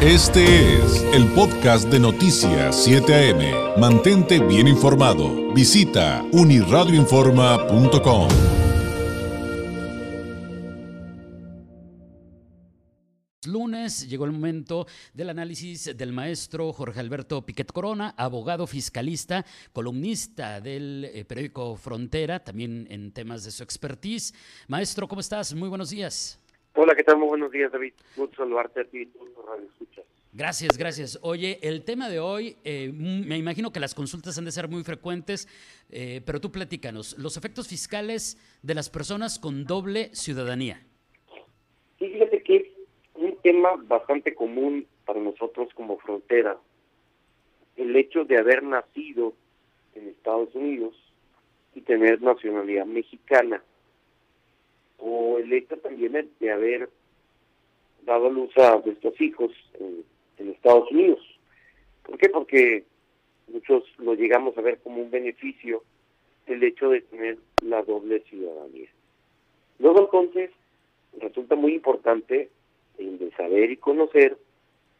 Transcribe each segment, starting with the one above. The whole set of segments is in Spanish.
Este es el podcast de Noticias 7 AM. Mantente bien informado. Visita uniradioinforma.com. Lunes llegó el momento del análisis del maestro Jorge Alberto Piquet Corona, abogado fiscalista, columnista del eh, periódico Frontera, también en temas de su expertise. Maestro, ¿cómo estás? Muy buenos días. Hola, ¿qué tal? Muy buenos días, David. Gusto saludarte a ti y Radio Escuchas. Gracias, gracias. Oye, el tema de hoy, eh, me imagino que las consultas han de ser muy frecuentes, eh, pero tú platícanos, los efectos fiscales de las personas con doble ciudadanía. Sí, fíjate que es un tema bastante común para nosotros como frontera. El hecho de haber nacido en Estados Unidos y tener nacionalidad mexicana o el hecho también de haber dado luz a nuestros hijos en, Estados Unidos. ¿Por qué? Porque muchos lo llegamos a ver como un beneficio el hecho de tener la doble ciudadanía. Luego entonces resulta muy importante el de saber y conocer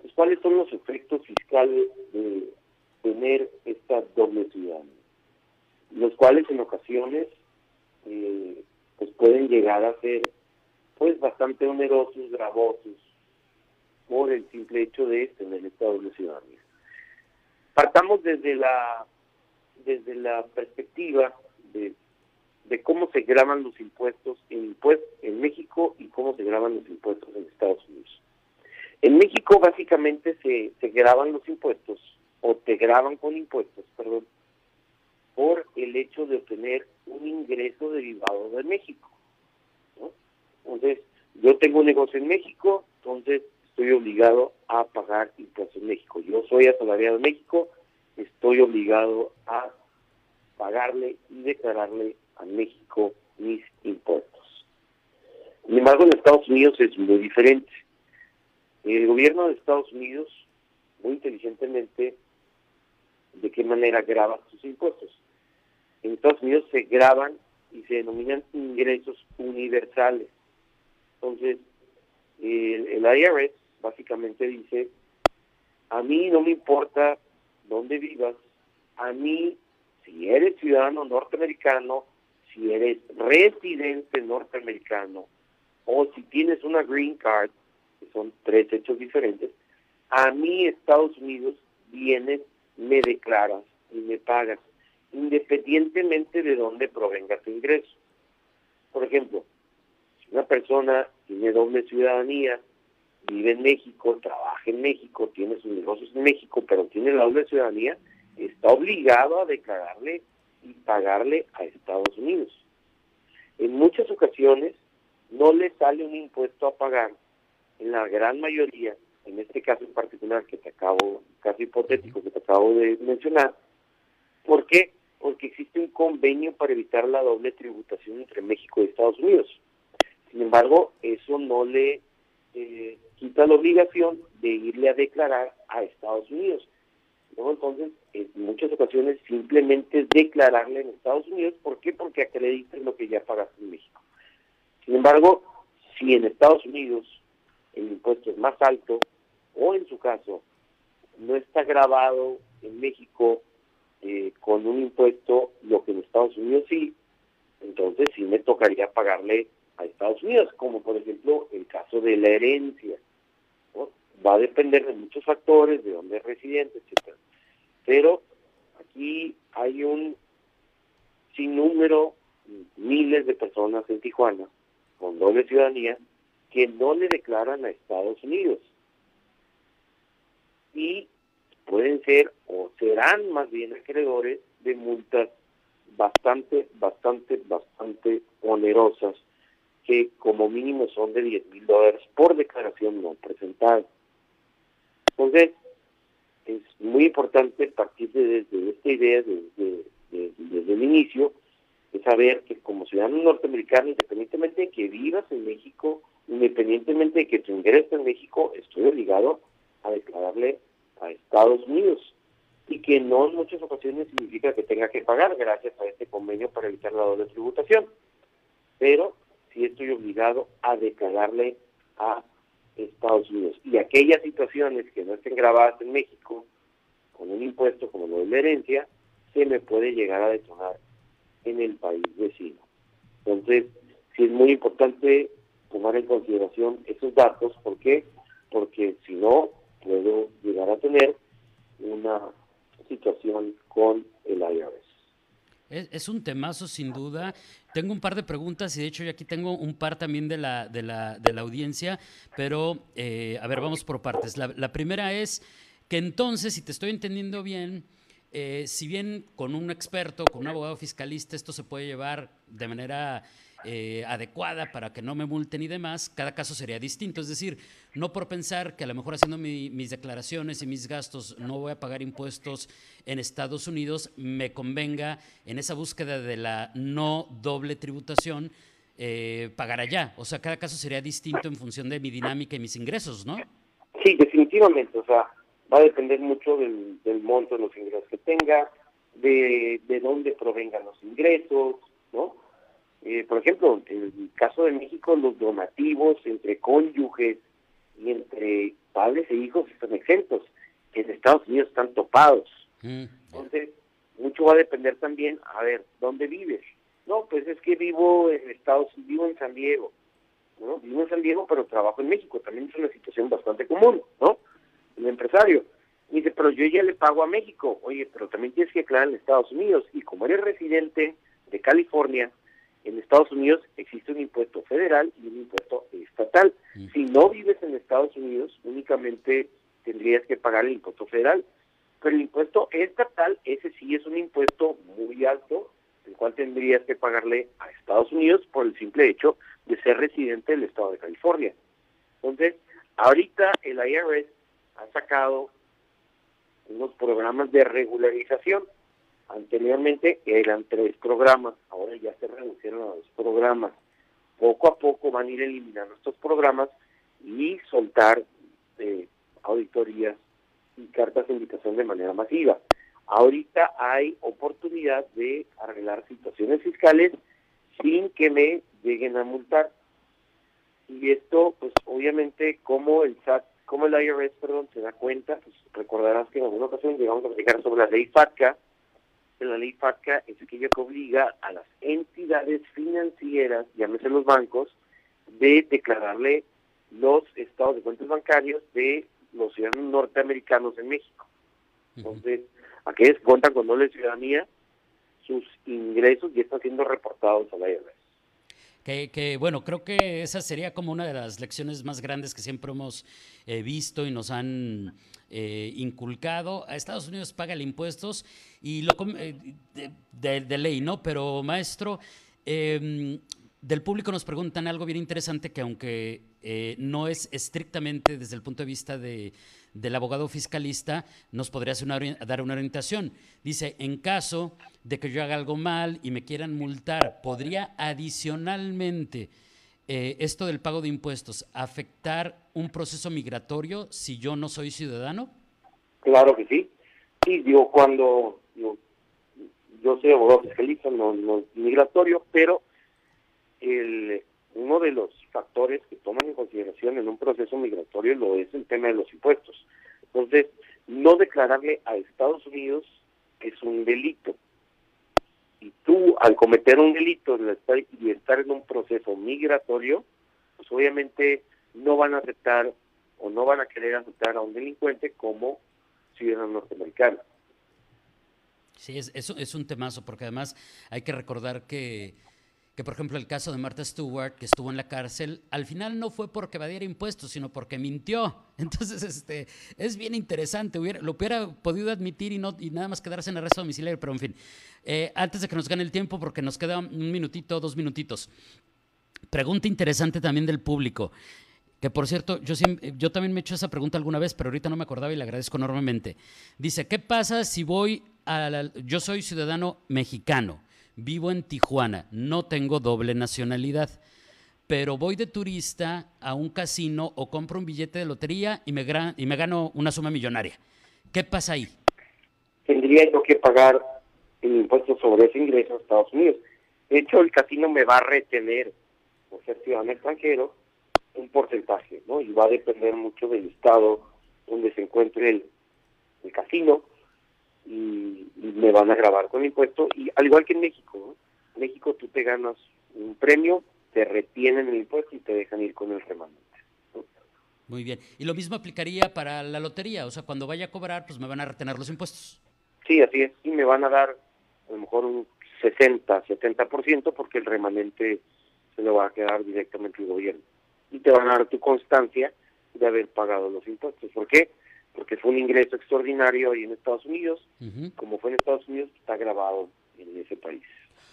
pues, cuáles son los efectos fiscales de tener esta doble ciudadanía, los cuales en ocasiones eh, pues pueden llegar a ser pues bastante onerosos, gravosos, por el simple hecho de tener estado de ciudadanía. Partamos desde la desde la perspectiva de, de cómo se graban los impuestos en, en México y cómo se graban los impuestos en Estados Unidos. En México básicamente se, se graban los impuestos o te graban con impuestos, perdón, por el hecho de obtener un ingreso derivado de México. Entonces, yo tengo un negocio en México, entonces estoy obligado a pagar impuestos en México. Yo soy asalariado en México, estoy obligado a pagarle y declararle a México mis impuestos. Sin embargo, en Estados Unidos es muy diferente. El gobierno de Estados Unidos, muy inteligentemente, de qué manera graba sus impuestos Estados Unidos se graban y se denominan ingresos universales. Entonces, el, IRS básicamente dice, a mí no me importa dónde vivas, a mí, si eres ciudadano norteamericano, si eres residente norteamericano, o si tienes una green card, que son tres hechos diferentes, a mí Estados Unidos vienes, me declaras y me pagas independientemente de dónde provenga tu ingreso. Por ejemplo, si una persona tiene doble ciudadanía, vive en México, trabaja en México, tiene sus negocios en México, pero tiene la doble ciudadanía, está obligado a declararle y pagarle a Estados Unidos. En muchas ocasiones no le sale un impuesto a pagar, en la gran mayoría, en este caso en particular que te acabo, caso hipotético que te acabo de mencionar, ¿por qué? Porque existe un convenio para evitar la doble tributación entre México y Estados Unidos. Sin embargo, eso no le eh, quita la obligación de irle a declarar a Estados Unidos. entonces, en muchas ocasiones simplemente declararle en Estados Unidos. ¿Por qué? Porque acreditas lo que ya pagaste en México. Sin embargo, si en Estados Unidos el impuesto es más alto, o en su caso, no está grabado en México eh, con un impuesto lo que en Estados Unidos sí, entonces sí me tocaría pagarle a Estados Unidos, como por ejemplo el caso de la herencia. Va a depender de muchos factores, de dónde es residente, etcétera. Pero aquí hay un sinnúmero, miles de personas en Tijuana con doble ciudadanía que no le declaran a Estados Unidos. Y pueden ser o serán más bien acreedores de multas bastante, bastante, bastante onerosas, que como mínimo son de 10 mil dólares por declaración no presentada. Entonces, es muy importante partir de, desde esta idea desde, desde el inicio, de saber que como ciudadano norteamericano, independientemente de que vivas en México, independientemente de que tu ingreso en México, estoy obligado a declararle a Estados Unidos y que no en muchas ocasiones significa que tenga que pagar gracias a este convenio para evitar la doble tributación. Pero sí estoy obligado a declararle a Estados Unidos. Y aquellas situaciones que no estén grabadas en México, con un impuesto como lo de la herencia, se me puede llegar a detonar en el país vecino. Entonces, sí es muy importante tomar en consideración esos datos. ¿Por qué? Porque si no, puedo llegar a tener una situación con el IRS. Es, un temazo sin duda. Tengo un par de preguntas y de hecho yo aquí tengo un par también de la, de la, de la audiencia, pero eh, a ver, vamos por partes. La, la, primera es que entonces, si te estoy entendiendo bien, eh, si bien con un experto, con un abogado fiscalista, esto se puede llevar de manera eh, adecuada para que no me multen y demás, cada caso sería distinto. Es decir, no por pensar que a lo mejor haciendo mis declaraciones y mis gastos no voy a pagar impuestos en Estados Unidos, me convenga en esa búsqueda de la no doble tributación eh, pagar allá. O sea, cada caso sería distinto en función de mi dinámica y mis ingresos, ¿no? Sí, definitivamente. O sea, va a depender mucho del, monto de los ingresos que tenga, de, de dónde provengan los ingresos, ¿no? Eh, por ejemplo, en el caso de México, los donativos entre cónyuges y entre padres e hijos están exentos. En Estados Unidos están topados. Mm, Entonces, mucho va a depender también, a ver, ¿dónde vives? No, pues es que vivo en Estados Unidos, vivo en San Diego. ¿no? Vivo en San Diego, pero trabajo en México. También es una situación bastante común, ¿no? el empresario. dice, pero yo ya le pago a México. Oye, pero también tienes que aclarar en Estados Unidos. Y como eres residente de California, en Estados Unidos existe un impuesto federal y un impuesto estatal. Mm. Si no vives en Estados Unidos, únicamente tendrías que pagar el impuesto federal. Pero el impuesto estatal, ese sí es un impuesto muy alto, el cual tendrías que pagarle a Estados Unidos por el simple hecho de ser residente del estado de California. Entonces, ahorita el IRS ha sacado unos programas de regularización. Anteriormente eran tres programas, ahora ya se reducieron a dos programas. Poco a poco van a ir eliminando estos programas y soltar eh, auditorías y cartas de invitación de manera masiva. Ahorita hay oportunidad de arreglar situaciones fiscales sin que me lleguen a multar. Y esto, pues obviamente, como el SAT como el IRS, perdón, se da cuenta, pues recordarás que en alguna ocasión llegamos a platicar sobre la ley FATCA, que la ley FATCA es aquella que obliga a las entidades financieras, llámese los bancos, de declararle los estados de cuentas bancarios de los ciudadanos norteamericanos en México. Entonces, aquellos que cuentan con doble ciudadanía, sus ingresos ya están siendo reportados a la IRS. Que, bueno, creo que esa sería como una de las lecciones más grandes que siempre hemos eh, visto y nos han eh, inculcado. A Estados Unidos paga el impuestos y lo eh, de, ley, ¿no? Pero maestro, em, del público nos preguntan algo bien interesante que aunque no es estrictamente desde el punto de vista de, del abogado fiscalista, nos podría dar una orientación. Dice, en caso de que yo haga algo mal y me quieran multar, ¿podría adicionalmente eh, esto del pago de impuestos afectar un proceso migratorio si yo no soy ciudadano? Claro que sí. Sí, digo, cuando yo, soy abogado fiscalista, no, no migratorio, pero el, uno de los factores que toman en consideración en un proceso migratorio lo es el tema de los impuestos. Entonces, no declararle a Estados Unidos es un delito. Y tú, al cometer un delito y estar en un proceso migratorio, pues obviamente no van a aceptar o no van a querer aceptar a un delincuente como ciudadano norteamericano. Sí, es, es, es un temazo, porque además hay que recordar que que por ejemplo el caso de Martha Stewart, que estuvo en la cárcel, al final no fue porque evadiera impuestos, sino porque mintió. Entonces, este, es bien interesante, lo hubiera podido admitir y, no, y nada más quedarse en arresto domiciliario, pero en fin, eh, antes de que nos gane el tiempo, porque nos queda un minutito, dos minutitos. Pregunta interesante también del público. Que por cierto, yo, yo también me he hecho esa pregunta alguna vez, pero ahorita no me acordaba y le agradezco enormemente. Dice, ¿qué pasa si voy a yo soy ciudadano mexicano? Vivo en Tijuana, no tengo doble nacionalidad, pero voy de turista a un casino o compro un billete de lotería y me, y me gano una suma millonaria. ¿Qué pasa ahí? Tendría yo que pagar el impuesto sobre ese ingreso a Estados Unidos. De hecho, el casino me va a retener por ser ciudadano extranjero un porcentaje, ¿no? Y va a depender mucho del estado donde se encuentre el casino y, me van a grabar con impuesto. Y al igual que en México, ¿no? En México tú te ganas un premio, te retienen el impuesto y te dejan ir con el remanente. Muy bien. Y lo mismo aplicaría para la lotería, o sea, cuando vaya a cobrar, pues me van a retener los impuestos. Sí, así es. Y me van a dar a lo mejor un 60, 70% porque el remanente se lo va a quedar directamente el gobierno. Y te van a dar tu constancia de haber pagado los impuestos. ¿Por qué? Porque fue un ingreso extraordinario ahí en Estados Unidos. Como fue en Estados Unidos, está grabado en ese país.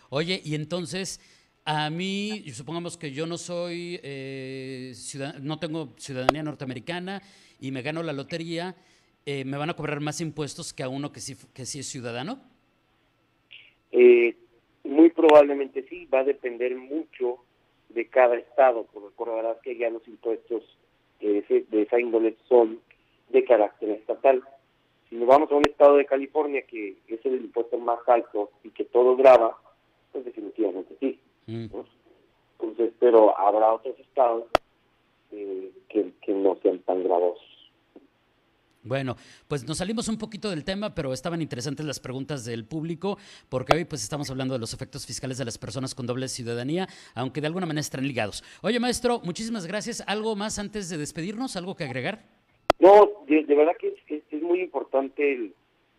Oye, y entonces, a mí, supongamos que yo no soy, eh, no tengo ciudadanía norteamericana y me gano la lotería, eh, ¿me van a cobrar más impuestos que a uno que sí, que sí es ciudadano? Eh, muy probablemente sí, va a depender mucho de cada estado, porque recordarás que ya los impuestos de, de esa índole son de carácter estatal. Si nos vamos a un estado de California que es el impuesto más alto y que todo graba, pues definitivamente sí. Mm. Entonces, pero habrá otros estados eh, que, que no sean tan gravosos. Bueno, pues nos salimos un poquito del tema, pero estaban interesantes las preguntas del público, porque hoy pues estamos hablando de los efectos fiscales de las personas con doble ciudadanía, aunque de alguna manera están ligados. Oye, maestro, muchísimas gracias. ¿Algo más antes de despedirnos? ¿Algo que agregar? No, de, verdad que es, muy importante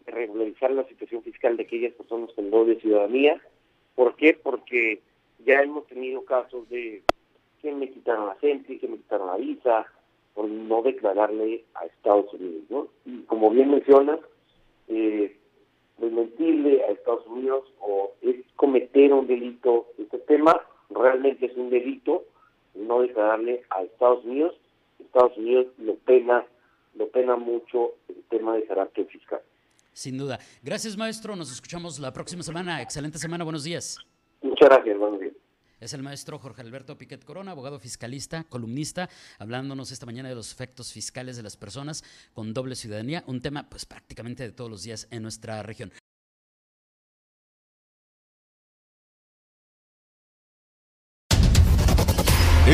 regularizar la situación fiscal de aquellas personas con doble ciudadanía. ¿Por qué? Porque ya hemos tenido casos de que me quitaron la gente, que me quitaron la visa, por no declararle a Estados Unidos. ¿no? Y como bien mencionas, eh, mentirle a Estados Unidos o es cometer un delito. Este tema realmente es un delito no declararle a Estados Unidos. Estados Unidos lo pena, lo pena mucho el tema de carácter fiscal. Sin duda. Gracias, maestro. Nos escuchamos la próxima semana. Excelente semana. Buenos días. Muchas gracias. Buenos días. Es el maestro Jorge Alberto Piquet Corona, abogado fiscalista, columnista, hablándonos esta mañana de los efectos fiscales de las personas con doble ciudadanía, un tema pues prácticamente de todos los días en nuestra región.